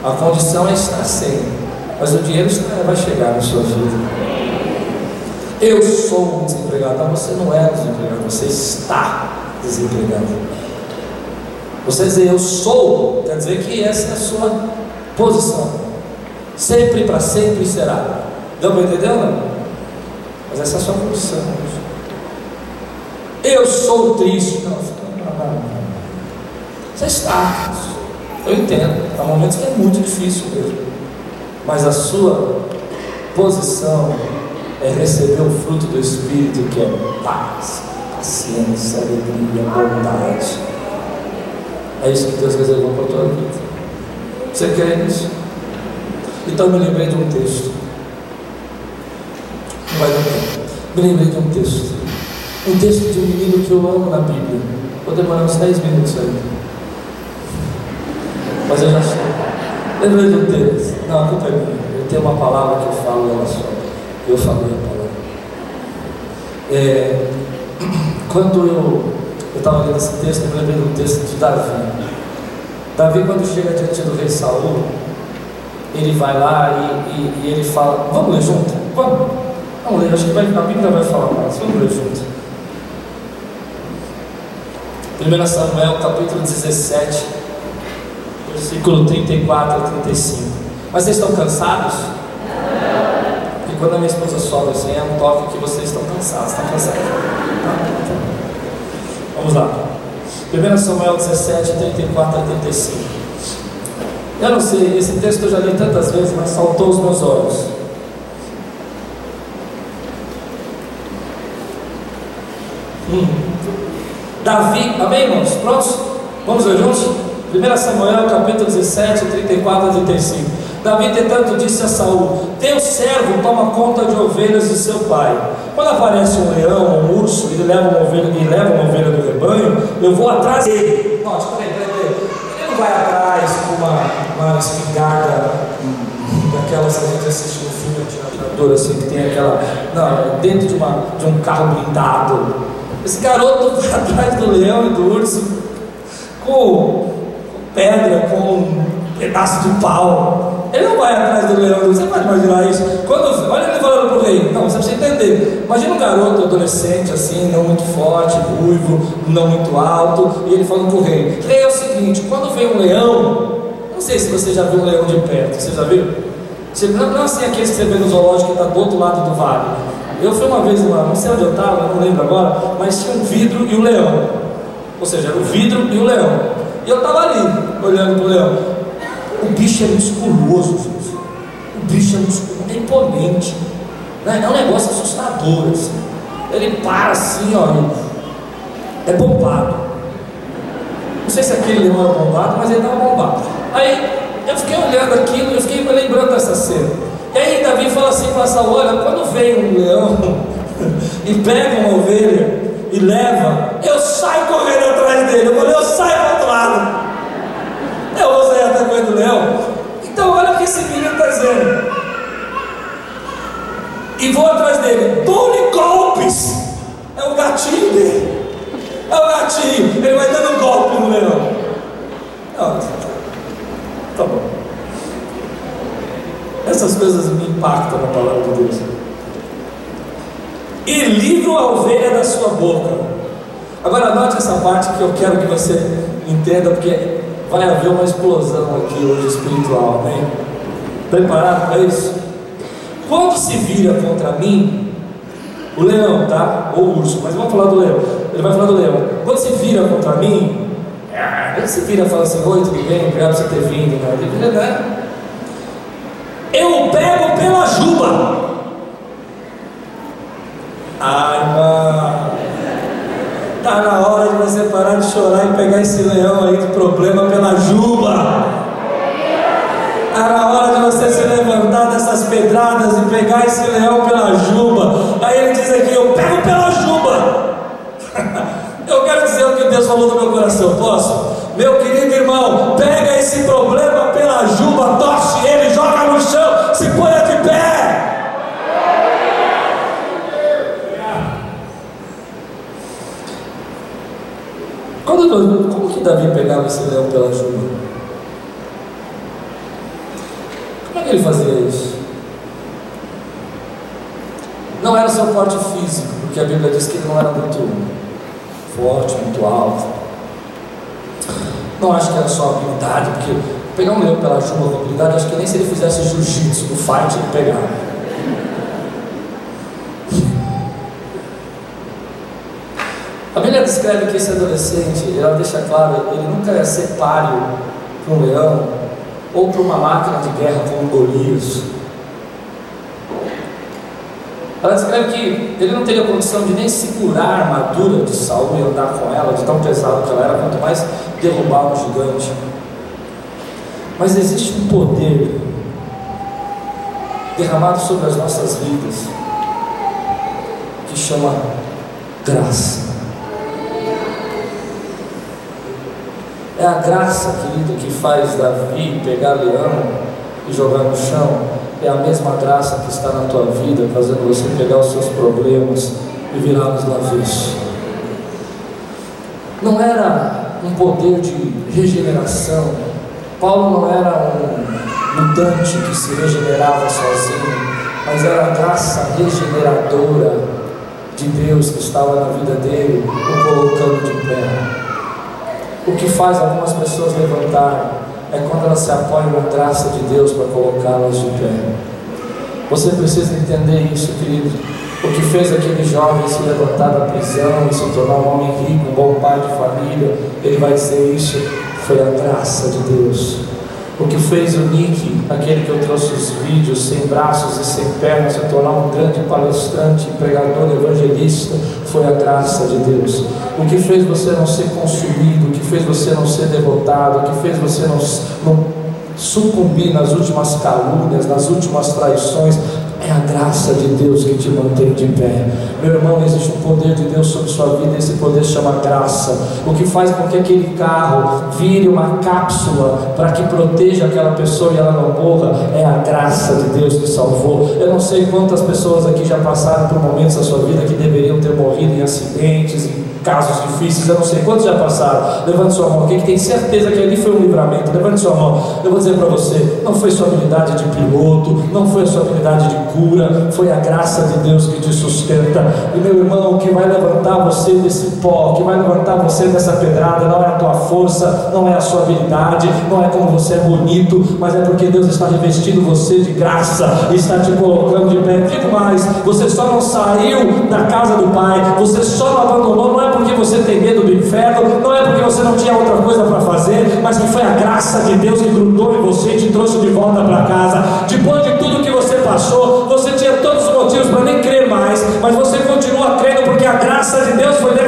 A condição é estar sem, mas o dinheiro vai chegar na sua vida. Eu sou um desempregado. Não, você não é desempregado, você está desempregado. Você dizer eu sou, quer dizer que essa é a sua posição. Sempre para sempre será. Deu para entender? Não? Mas essa é a sua posição. Eu sou triste. Não, não, não. Você está. Eu entendo. Há momentos que é muito difícil mesmo. Mas a sua posição é receber o fruto do Espírito que é paz, paciência, alegria, bondade. É isso que Deus reservou para a tua vida. Você quer isso? Então me lembrei de um texto. Não vai dar tempo. Me lembrei de um texto. Um texto de um menino que eu amo na Bíblia. Vou demorar uns 10 minutos aí. Mas eu já sei. Lembrei um texto. Não, a culpa é minha. Eu tenho uma palavra que eu falo ela só. Eu falei a palavra. É, quando eu estava lendo esse texto, eu lembrei um texto de Davi. Davi, quando chega diante do rei Saul, ele vai lá e, e, e ele fala: Vamos ler junto? Vamos. Vamos ler, acho que vai, a Bíblia vai falar mais. Vamos ler junto. 1 Samuel capítulo 17, versículo 34 a 35. Mas vocês estão cansados? E quando a minha esposa sobe assim, é um toque que vocês estão cansados. Estão cansados? Vamos lá. 1 Samuel 17, 34 a 35. Eu não sei, esse texto eu já li tantas vezes, mas saltou os meus olhos. Hum. Davi, amém, irmãos? Prontos? Vamos ler juntos? 1 Samuel capítulo 17, 34 a 35. Davi, entretanto, disse a Saul: Teu servo toma conta de ovelhas de seu pai. Quando aparece um leão um urso e leva uma ovelha, e leva uma ovelha do rebanho, eu vou atrás dele. Nossa, peraí, peraí, peraí. Ele não vai atrás com uma, uma espingarda daquelas que a gente assiste no filme atirador, assim, que tem aquela. Não, dentro de, uma, de um carro blindado. Esse garoto vai atrás do leão e do urso com pedra, com um pedaço de pau. Ele não vai atrás do leão, você pode imaginar isso? Quando, olha ele falando para o rei, não, você precisa entender. Imagina um garoto adolescente assim, não muito forte, ruivo, não muito alto, e ele falando para o rei: Rei, é o seguinte, quando vem um leão, não sei se você já viu um leão de perto, você já viu? Não, não assim aqueles que você vê no zoológico que está do outro lado do vale. Eu fui uma vez, uma, não sei onde eu estava, não lembro agora, mas tinha um vidro e um leão. Ou seja, era o vidro e o leão. E eu estava ali, olhando para o leão. O bicho é musculoso, gente. O bicho é musculoso, é imponente. Né? É um negócio assustador. Assim. Ele para assim, ó. É bombado. Não sei se aquele leão é bombado, mas ele estava bombado. Aí eu fiquei olhando aquilo, eu fiquei lembrando dessa cena. E aí Davi fala assim para Saul, olha, quando vem um leão e pega uma ovelha e leva, eu saio correndo atrás dele. Eu falei, eu saio para outro lado. Eu vou sair atrás do leão. Então olha o que esse menino está dizendo. E vou atrás dele. Dou-lhe golpes. É o gatinho dele. É o gatinho. Ele vai dando golpe no leão. Não, tá bom. Essas coisas me impactam na palavra de Deus e livro a ovelha da sua boca. Agora note essa parte que eu quero que você entenda, porque vai haver uma explosão aqui hoje espiritual, amém? Preparado para isso? Quando se vira contra mim, o leão, tá? Ou o urso, mas vamos falar do leão. Ele vai falar do leão. Quando se vira contra mim, ele se vira e fala assim: Oi, tudo bem? Obrigado por você ter vindo. Né? Né? Eu pego pela juba. Ai, mano. Tá na hora de você parar de chorar e pegar esse leão aí de problema pela juba. Tá na hora de você se levantar dessas pedradas e pegar esse leão pela juba. Aí ele diz aqui: Eu pego pela juba. Eu quero dizer o que Deus falou no meu coração, posso? Meu querido irmão, pega esse problema pela juba, torce ele, joga no chão, se ponha de pé. Quando, como que Davi pegava esse leão pela juba? Como é que ele fazia isso? Não era seu porte físico, porque a Bíblia diz que ele não era muito forte, muito alto. Não acho que era só habilidade, porque pegar um leão pela juba com habilidade, acho que nem se ele fizesse jiu-jitsu no fight ele pegava. A Bíblia descreve que esse adolescente, ela deixa claro, ele nunca ia ser páreo para um leão ou para uma máquina de guerra como Golias. Ela descreve que ele não teria condição de nem segurar a armadura de Saul e andar com ela, de tão pesado que ela era, quanto mais derrubar um gigante. Mas existe um poder derramado sobre as nossas vidas que chama graça. É a graça, querido, que faz Davi pegar leão e jogar no chão. É a mesma graça que está na tua vida, fazendo você pegar os seus problemas e virá-los no avesso. Não era um poder de regeneração. Paulo não era um mutante que se regenerava sozinho, mas era a graça regeneradora de Deus que estava na vida dele, o colocando de pé. O que faz algumas pessoas levantarem é quando elas se apoiam na graça de Deus para colocá-las de pé. Você precisa entender isso, querido. O que fez aquele jovem se levantar da prisão e se tornar um homem rico, um bom pai de família, ele vai dizer isso, foi a graça de Deus. O que fez o Nick, aquele que eu trouxe os vídeos, sem braços e sem pernas, se tornar um grande palestrante, pregador, evangelista, foi a graça de Deus. O que fez você não ser consumido, o que fez você não ser derrotado, o que fez você não, não sucumbir nas últimas calúnias, nas últimas traições, é a graça de Deus que te mantém de pé. Meu irmão, existe um poder de Deus sobre sua vida, esse poder chama graça. O que faz com que aquele carro vire uma cápsula para que proteja aquela pessoa e ela não morra, é a graça de Deus que salvou. Eu não sei quantas pessoas aqui já passaram por momentos da sua vida que deveriam ter morrido em acidentes, em casos difíceis, eu não sei quantos já passaram. Levante sua mão, quem tem certeza que ali foi um livramento, levante sua mão. Eu vou dizer para você: não foi sua habilidade de piloto, não foi a sua habilidade de cura, foi a graça de Deus que te sustenta. E meu irmão, o que vai levantar você desse pó, o que vai levantar você dessa pedrada, não é a tua força, não é a sua habilidade, não é como você é bonito, mas é porque Deus está revestindo você de graça está te colocando de pé. Digo mais: você só não saiu da casa do Pai, você só não abandonou, não é porque você tem medo do inferno, não é porque você não tinha outra coisa para fazer, mas que foi a graça de Deus que grudou em você e te trouxe de volta para casa. Depois de tudo que você passou, você tinha todos os motivos para nem crer mais, mas você continua crendo porque a graça de Deus foi derramada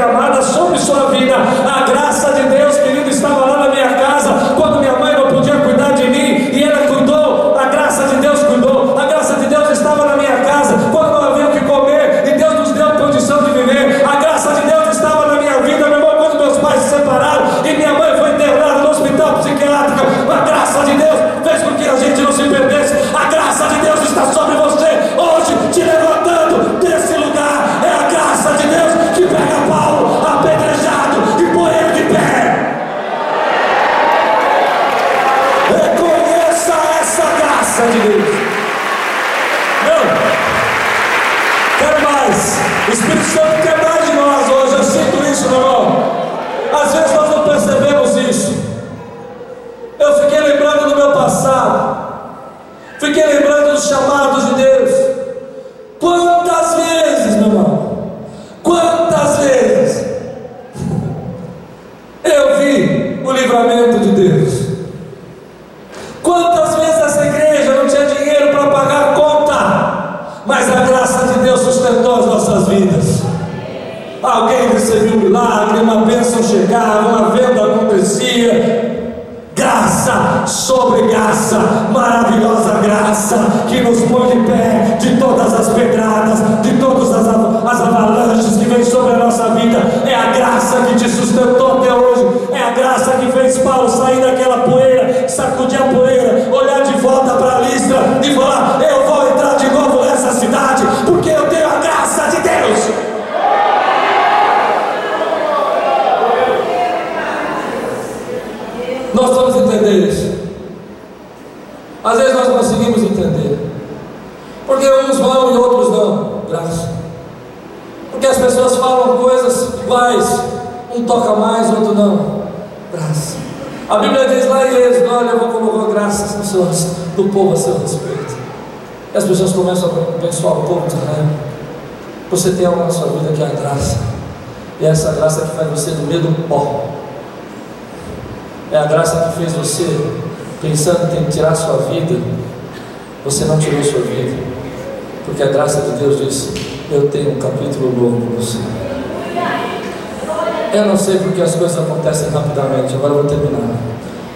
a graça que te sustentou até hoje, é a graça que fez Paulo sair daquela poeira, sacudir a poeira, olhar de volta para a listra e falar: Eu vou entrar de novo nessa cidade, porque eu tenho a graça de Deus. Nós vamos entender isso. Às vezes nós conseguimos entender. Porque uns vão e outros não. Graça. Porque as pessoas falam coisas iguais. Um toca mais, outro não. Graça. A Bíblia diz lá em Êxodo, olha, eu vou colocar graças nas pessoas do povo a seu respeito. As pessoas começam a abençoar o povo de Israel. Você tem algo na sua vida que é a graça. E é essa graça que faz você do medo pó. É a graça que fez você, pensando em tirar sua vida, você não tirou sua vida. Porque a graça de Deus disse: Eu tenho um capítulo novo para você. Eu não sei porque as coisas acontecem rapidamente, agora eu vou terminar.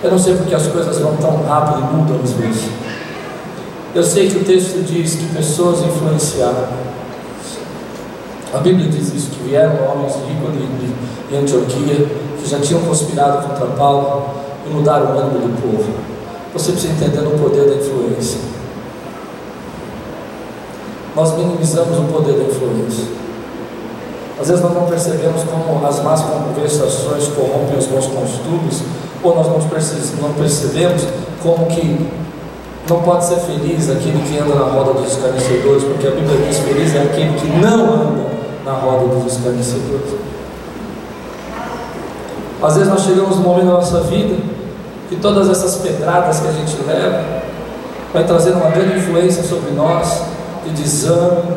Eu não sei porque as coisas vão tão rápido e mudam às vezes. Eu sei que o texto diz que pessoas influenciaram. A Bíblia diz isso, que vieram homens de, de Antioquia, que já tinham conspirado contra Paulo e mudaram o ânimo do povo. Você precisa entender o poder da influência. Nós minimizamos o poder da influência. Às vezes nós não percebemos como as más conversações corrompem os bons costumes, ou nós não percebemos como que não pode ser feliz aquele que anda na roda dos escarnecedores, porque a Bíblia diz: feliz é aquele que não anda na roda dos escarnecedores. Às vezes nós chegamos num momento da nossa vida que todas essas pedradas que a gente leva vai trazer uma grande influência sobre nós, de desânimo,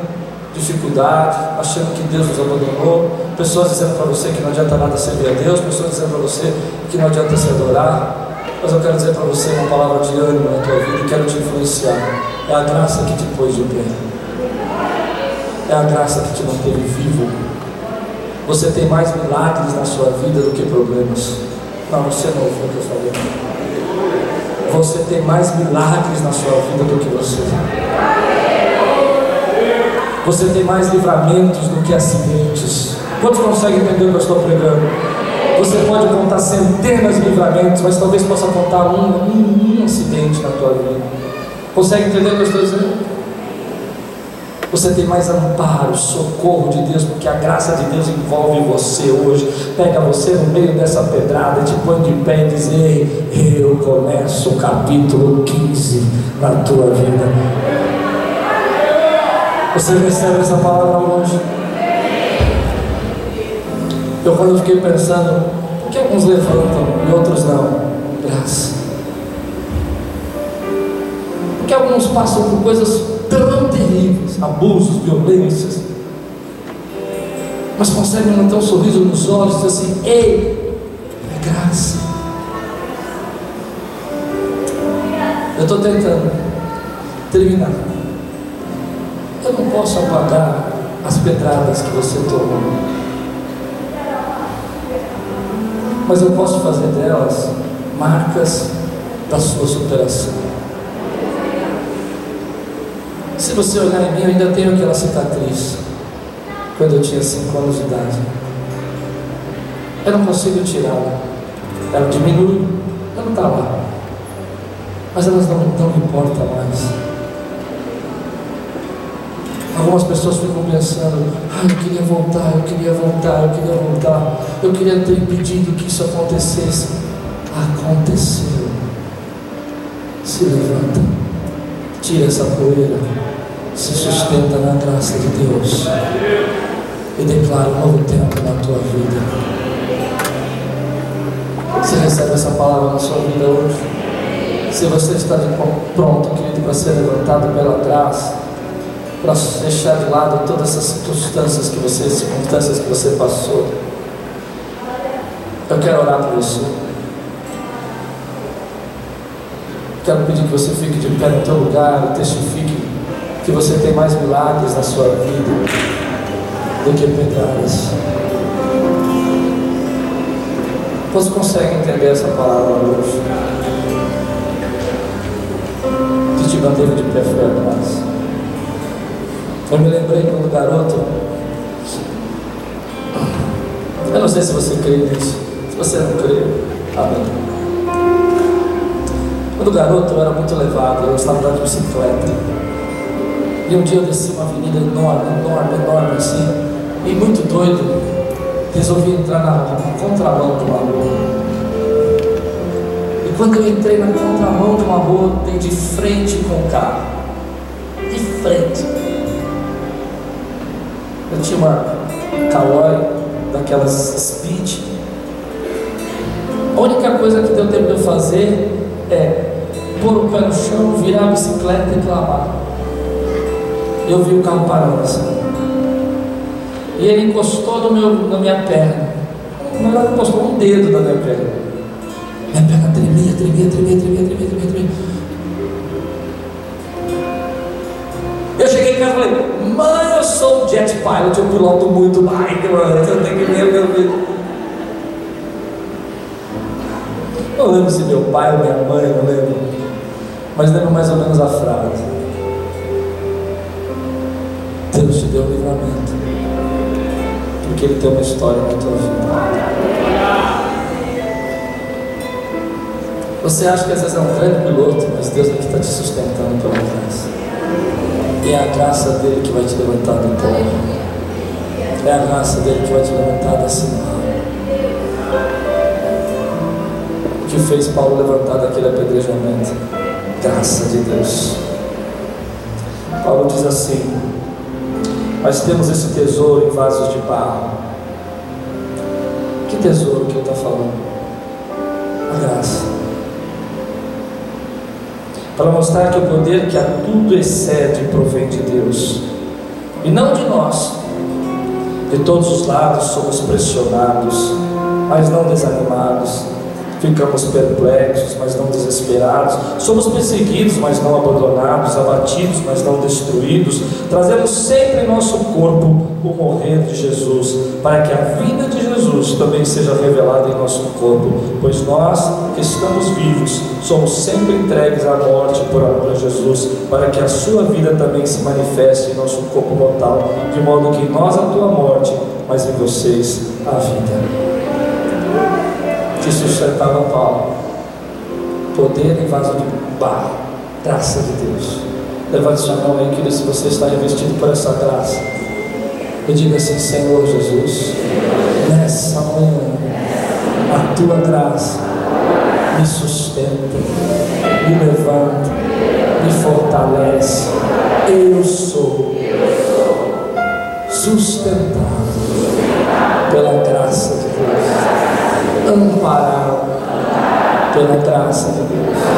dificuldade, achando que Deus nos abandonou, pessoas dizendo para você que não adianta nada servir a Deus, pessoas dizendo para você que não adianta se adorar. Mas eu quero dizer para você uma palavra de ânimo na tua vida e quero te influenciar. É a graça que te pôs de pé. É a graça que te manteve vivo. Você tem mais milagres na sua vida do que problemas. Não, você não ouviu o que eu falei. Você tem mais milagres na sua vida do que você. Você tem mais livramentos do que acidentes. Quantos conseguem entender o que eu estou pregando? Você pode contar centenas de livramentos, mas talvez possa contar um, um, um acidente na tua vida. Consegue entender o que eu estou dizendo? Você tem mais amparo, socorro de Deus, porque a graça de Deus envolve você hoje. Pega você no meio dessa pedrada, te põe de pé e diz: Ei, eu começo o capítulo 15 na tua vida. Você recebe essa palavra hoje? Eu, quando fiquei pensando, por que alguns levantam e outros não? Graça. Porque alguns passam por coisas tão terríveis, abusos, violências, mas conseguem manter um sorriso nos olhos e dizer assim: Ei, é graça. Eu estou tentando terminar. Eu não posso apagar as pedradas que você tomou, mas eu posso fazer delas marcas da sua superação. Se você olhar em mim, eu ainda tenho aquela cicatriz quando eu tinha 5 anos de idade. Eu não consigo tirá-la. Ela diminui, ela não está lá. Mas elas não, não importam mais. Algumas pessoas ficam pensando, ah, eu queria voltar, eu queria voltar, eu queria voltar, eu queria ter impedido que isso acontecesse. Aconteceu. Se levanta, tira essa poeira se sustenta na graça de Deus e declara um novo tempo na tua vida. Você recebe essa palavra na sua vida hoje? Se você está pronto, querido, para ser levantado pela graça, para deixar de lado todas essas circunstâncias que você, circunstâncias que você passou, eu quero orar por você. Quero pedir que você fique de pé no teu lugar e testifique que você tem mais milagres na sua vida do que pedradas. Você consegue entender essa palavra hoje? Que te manteve de pé foi a graça. Eu me lembrei quando garoto. Eu não sei se você crê nisso. Se você não crê, amém. Quando garoto eu era muito levado, eu estava andando de bicicleta. E um dia eu desci uma avenida enorme, enorme, enorme assim, e muito doido, resolvi entrar na contramão de uma rua. E quando eu entrei na contramão de uma rua, dei de frente com o carro. De frente. Eu tinha uma Caloi daquelas speed. A única coisa que deu tempo de eu fazer é pôr o pé no chão, virar a bicicleta e clamar eu vi o carro parando assim. E ele encostou no meu, na minha perna. Não, ele encostou um dedo na minha perna. Minha perna tremia, tremia, tremia, tremia, tremia, tremia. Eu cheguei em casa e falei, sou jet pilot, eu piloto muito bike, mano, eu tenho que ver meu filho. Não lembro se meu pai ou minha mãe, não lembro. Mas lembro mais ou menos a frase. Deus te deu o livramento. Porque Ele tem uma história na tua vida. Você acha que às vezes é um grande piloto, mas Deus aqui está te sustentando pela graça. É a graça dele que vai te levantar do pó. É a graça dele que vai te levantar da cima. O que fez Paulo levantar daquele apedrejamento? Graça de Deus. Paulo diz assim: mas temos esse tesouro em vasos de barro. Que tesouro que ele está falando? A graça. Para mostrar que o poder que a tudo excede provém de Deus e não de nós. De todos os lados somos pressionados, mas não desanimados Ficamos perplexos, mas não desesperados. Somos perseguidos, mas não abandonados. Abatidos, mas não destruídos. Trazemos sempre em nosso corpo o morrer de Jesus, para que a vida de Jesus também seja revelada em nosso corpo. Pois nós que estamos vivos, somos sempre entregues à morte por amor a Jesus, para que a sua vida também se manifeste em nosso corpo mortal, de modo que em nós a tua morte, mas em vocês a vida que sustentava Paulo. Poder em vaso de barro, graça de Deus. Levante sua mão aí, querido, se você está investido por essa graça. E diga assim, Senhor Jesus, nessa manhã, a tua graça me sustenta, me levanta, me fortalece. Eu sou sustentado pela graça de Deus, amparado pela graça de Deus.